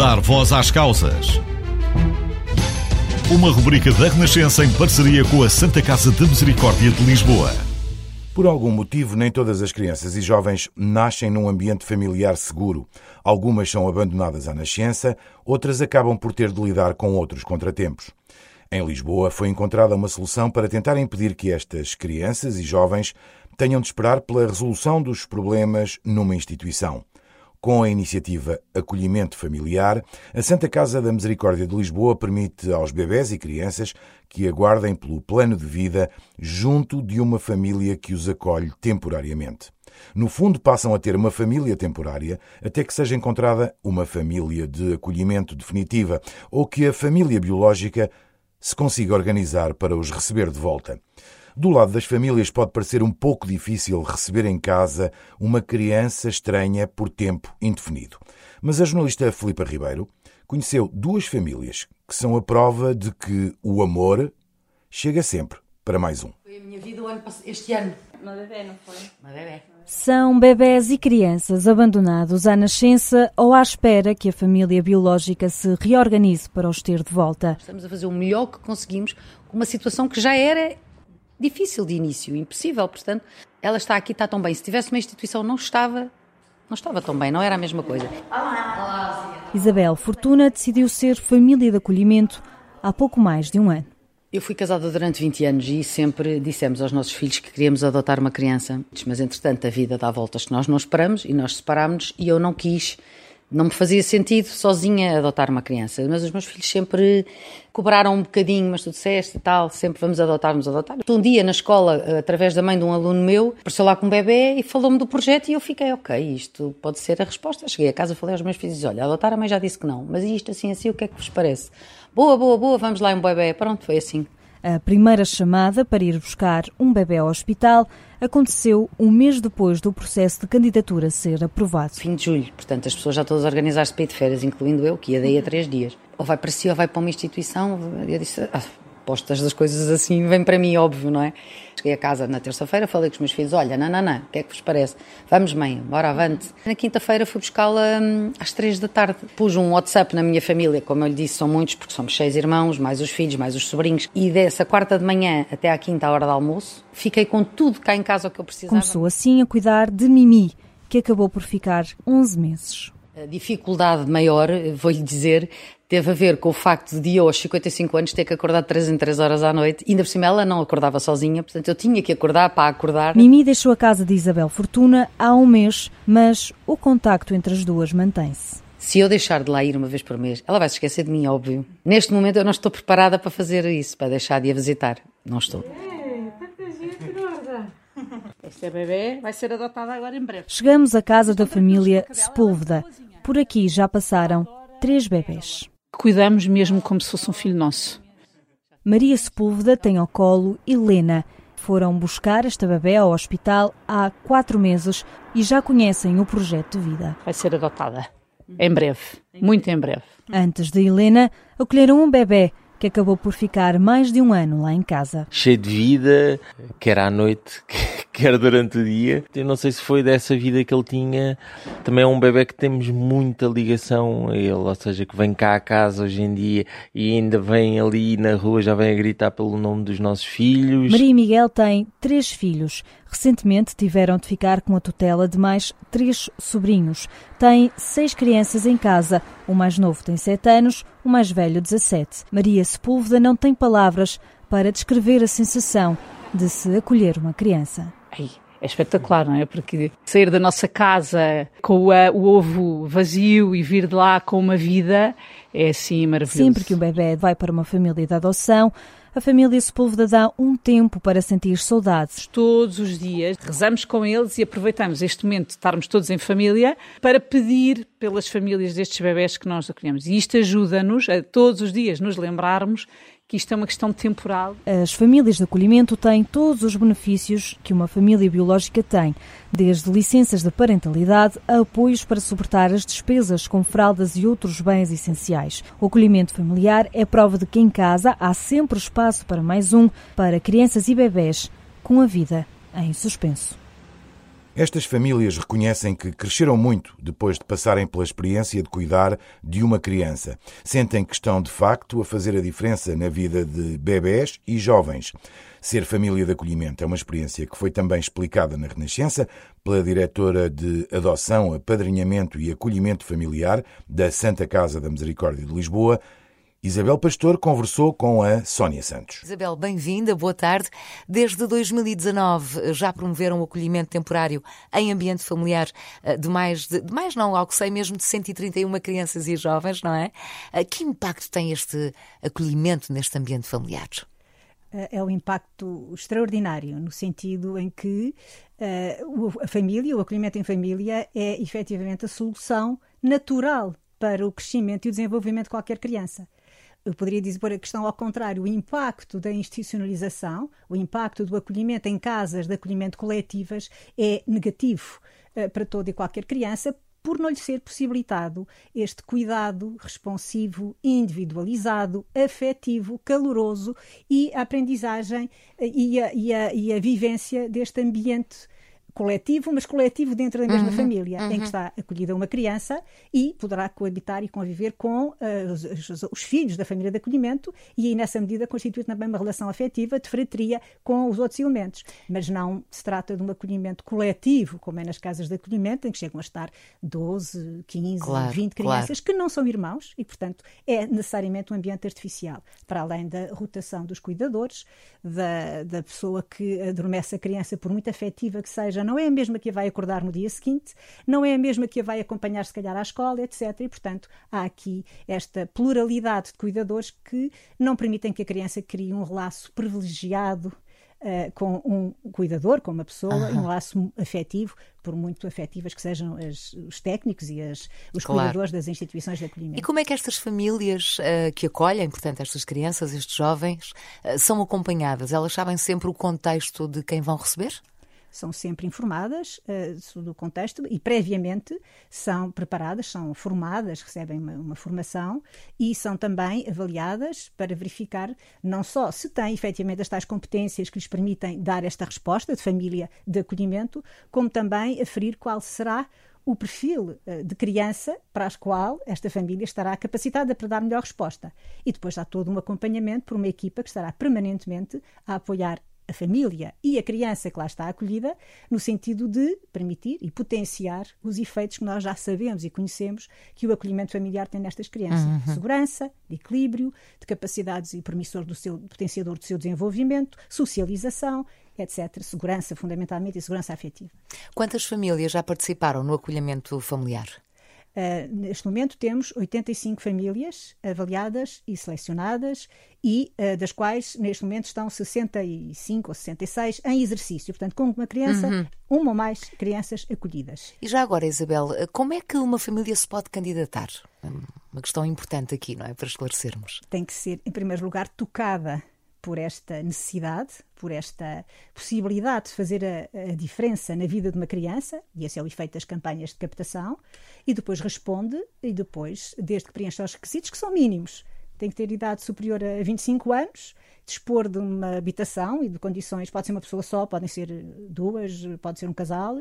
Dar voz às causas. Uma rubrica da Renascença em parceria com a Santa Casa de Misericórdia de Lisboa. Por algum motivo, nem todas as crianças e jovens nascem num ambiente familiar seguro. Algumas são abandonadas à nascença, outras acabam por ter de lidar com outros contratempos. Em Lisboa foi encontrada uma solução para tentar impedir que estas crianças e jovens tenham de esperar pela resolução dos problemas numa instituição. Com a iniciativa Acolhimento Familiar, a Santa Casa da Misericórdia de Lisboa permite aos bebés e crianças que aguardem pelo plano de vida junto de uma família que os acolhe temporariamente. No fundo, passam a ter uma família temporária até que seja encontrada uma família de acolhimento definitiva ou que a família biológica se consiga organizar para os receber de volta. Do lado das famílias pode parecer um pouco difícil receber em casa uma criança estranha por tempo indefinido. Mas a jornalista Filipa Ribeiro conheceu duas famílias que são a prova de que o amor chega sempre para mais um. Foi a minha vida este ano. Uma bebê, não foi? Uma bebê. São bebés e crianças abandonados à nascença ou à espera que a família biológica se reorganize para os ter de volta. Estamos a fazer o melhor que conseguimos com uma situação que já era difícil de início, impossível. Portanto, ela está aqui, está tão bem. Se tivesse uma instituição, não estava, não estava tão bem, não era a mesma coisa. Isabel Fortuna decidiu ser família de acolhimento há pouco mais de um ano. Eu fui casada durante 20 anos e sempre dissemos aos nossos filhos que queríamos adotar uma criança. Mas, entretanto, a vida dá voltas que nós não esperamos e nós separámos-nos e eu não quis não me fazia sentido sozinha adotar uma criança, mas os meus filhos sempre cobraram um bocadinho, mas tu disseste e tal, sempre vamos adotar, vamos adotar. Um dia na escola, através da mãe de um aluno meu, apareceu lá com um bebê e falou-me do projeto e eu fiquei, ok, isto pode ser a resposta. Cheguei a casa, falei aos meus filhos, olha, adotar a mãe já disse que não, mas isto assim, assim, o que é que vos parece? Boa, boa, boa, vamos lá um bebê. Pronto, foi assim. A primeira chamada para ir buscar um bebê ao hospital aconteceu um mês depois do processo de candidatura ser aprovado. Fim de julho, portanto as pessoas já todas organizadas para ir de férias, incluindo eu, que ia daí a três dias. Ou vai para si ou vai para uma instituição. Eu disse, ah, postas das coisas assim, vem para mim, óbvio, não é? Cheguei a casa na terça-feira, falei com os meus filhos: olha, não, não, não, o que é que vos parece? Vamos, mãe, bora avante. Na quinta-feira fui buscá-la hum, às três da tarde. Pus um WhatsApp na minha família, como eu lhe disse, são muitos, porque somos seis irmãos, mais os filhos, mais os sobrinhos. E dessa quarta de manhã até à quinta hora de almoço, fiquei com tudo cá em casa o que eu precisava. Começou assim a cuidar de Mimi, que acabou por ficar 11 meses. A dificuldade maior, vou-lhe dizer, teve a ver com o facto de eu, aos 55 anos, ter que acordar de 3 em 3 horas à noite. Ainda por cima, ela não acordava sozinha, portanto, eu tinha que acordar para acordar. Mimi deixou a casa de Isabel Fortuna há um mês, mas o contacto entre as duas mantém-se. Se eu deixar de lá ir uma vez por mês, ela vai se esquecer de mim, óbvio. Neste momento, eu não estou preparada para fazer isso, para deixar de a visitar. Não estou. Esta é bebê vai ser adotada agora em breve. Chegamos à casa da família Sepúlveda. Por aqui já passaram três bebés. Cuidamos mesmo como se fosse um filho nosso. Maria Sepúlveda tem ao colo Helena. Foram buscar esta bebê ao hospital há quatro meses e já conhecem o projeto de vida. Vai ser adotada em breve, muito em breve. Antes de Helena, acolheram um bebê que acabou por ficar mais de um ano lá em casa. Cheio de vida, quer à noite, quer durante o dia. Eu não sei se foi dessa vida que ele tinha. Também é um bebê que temos muita ligação a ele, ou seja, que vem cá a casa hoje em dia e ainda vem ali na rua, já vem a gritar pelo nome dos nossos filhos. Maria Miguel tem três filhos. Recentemente tiveram de ficar com a tutela de mais três sobrinhos. Tem seis crianças em casa. O mais novo tem sete anos, o mais velho 17. Maria Sepúlveda não tem palavras para descrever a sensação de se acolher uma criança. Ai, é espetacular, não é? Porque sair da nossa casa com a, o ovo vazio e vir de lá com uma vida é assim maravilhoso. Sempre que o bebê vai para uma família de adoção, a família Sepúlveda dá um tempo para sentir saudades. Todos os dias rezamos com eles e aproveitamos este momento de estarmos todos em família para pedir pelas famílias destes bebés que nós acolhemos. E isto ajuda-nos a todos os dias nos lembrarmos que isto é uma questão temporal. As famílias de acolhimento têm todos os benefícios que uma família biológica tem, desde licenças de parentalidade a apoios para suportar as despesas com fraldas e outros bens essenciais. O acolhimento familiar é prova de que em casa há sempre espaço para mais um, para crianças e bebés com a vida em suspenso. Estas famílias reconhecem que cresceram muito depois de passarem pela experiência de cuidar de uma criança. Sentem que estão, de facto, a fazer a diferença na vida de bebés e jovens. Ser família de acolhimento é uma experiência que foi também explicada na Renascença pela diretora de Adoção, Apadrinhamento e Acolhimento Familiar da Santa Casa da Misericórdia de Lisboa, Isabel Pastor conversou com a Sónia Santos. Isabel, bem-vinda, boa tarde. Desde 2019 já promoveram o acolhimento temporário em ambiente familiar eh, de mais, de, de mais não, ao que sei mesmo, de 131 crianças e jovens, não é? Eh, que impacto tem este acolhimento neste ambiente familiar? Eh, é um impacto extraordinário, no sentido em que uh, a família, o acolhimento em família, é efetivamente a solução natural para o crescimento e o desenvolvimento de qualquer criança eu poderia dizer a questão ao contrário, o impacto da institucionalização, o impacto do acolhimento em casas de acolhimento coletivas é negativo uh, para toda e qualquer criança, por não lhe ser possibilitado este cuidado responsivo, individualizado, afetivo, caloroso e a aprendizagem eh, e a, e a, e a vivência deste ambiente coletivo, mas coletivo dentro da mesma uhum, família, uhum. em que está acolhida uma criança e poderá coabitar e conviver com uh, os, os, filhos da família de acolhimento e aí, nessa medida, constitui também uma relação afetiva de fratria com os outros elementos. Mas não se trata de um acolhimento coletivo, como é nas casas de acolhimento, em que chegam a estar 12, 15, claro, 20 crianças claro. que não são irmãos e, portanto, é necessariamente um ambiente artificial, para além da rotação dos cuidadores, da, da pessoa que adormece a criança, por muito afetiva que seja seja, não é a mesma que a vai acordar no dia seguinte, não é a mesma que a vai acompanhar, se calhar, à escola, etc. E, portanto, há aqui esta pluralidade de cuidadores que não permitem que a criança crie um laço privilegiado Uh, com um cuidador, com uma pessoa, uhum. um laço afetivo, por muito afetivas que sejam as, os técnicos e as, os claro. cuidadores das instituições de acolhimento. E como é que estas famílias uh, que acolhem, portanto, estas crianças, estes jovens, uh, são acompanhadas? Elas sabem sempre o contexto de quem vão receber? São sempre informadas uh, do contexto e previamente são preparadas, são formadas, recebem uma, uma, formação e são também avaliadas para verificar não só se têm efetivamente as tais competências que lhes permitem dar esta resposta de família de acolhimento, como também aferir qual será o perfil uh, de criança para a qual esta família estará capacitada para dar melhor resposta. E depois há todo um acompanhamento por uma equipa que estará permanentemente a apoiar a família e a criança que lá está acolhida, no sentido de permitir e potenciar os efeitos que nós já sabemos e conhecemos que o acolhimento familiar tem nestas crianças: uhum. de segurança, de equilíbrio, de capacidades e permissor do seu potenciador do seu desenvolvimento, socialização, etc. Segurança, fundamentalmente, e segurança afetiva. Quantas famílias já participaram no acolhimento familiar? Uh, neste momento temos 85 famílias avaliadas e selecionadas e uh, das quais neste momento estão 65 ou 66 em exercício, portanto com uma criança, uhum. uma ou mais crianças acolhidas. E já agora, Isabel, como é que uma família se pode candidatar? Uma questão importante aqui, não é? Para esclarecermos. Tem que ser, em primeiro lugar, tocada por esta necessidade, por esta possibilidade de fazer a, a, diferença na vida de uma criança, e esse é o efeito das campanhas de captação, e depois responde, e depois, desde que preencha os requisitos, que são mínimos, tem que ter idade superior a 25 anos, dispor de uma habitação e de condições, pode ser uma pessoa só, podem ser duas, pode ser um casal,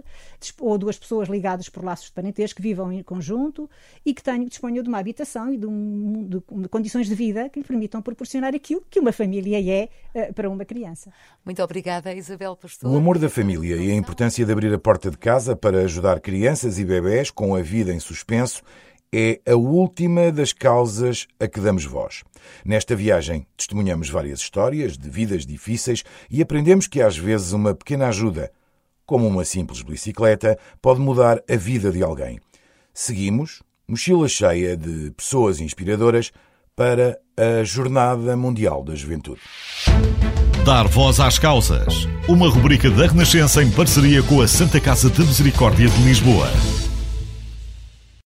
ou duas pessoas ligadas por laços de parentesco que vivam em conjunto e que tenham, disponham de uma habitação e de, um, de, de condições de vida que lhe permitam proporcionar aquilo que uma família é uh, para uma criança. Muito obrigada, Isabel Pastor. O amor da família e a importância de abrir a porta de casa para ajudar crianças e bebés com a vida em suspenso é a última das causas a que damos voz. Nesta viagem, testemunhamos várias histórias de vidas difíceis e aprendemos que às vezes uma pequena ajuda, como uma simples bicicleta, pode mudar a vida de alguém. Seguimos, mochila cheia de pessoas inspiradoras, para a Jornada Mundial da Juventude. Dar voz às causas. Uma rubrica da Renascença em parceria com a Santa Casa de Misericórdia de Lisboa.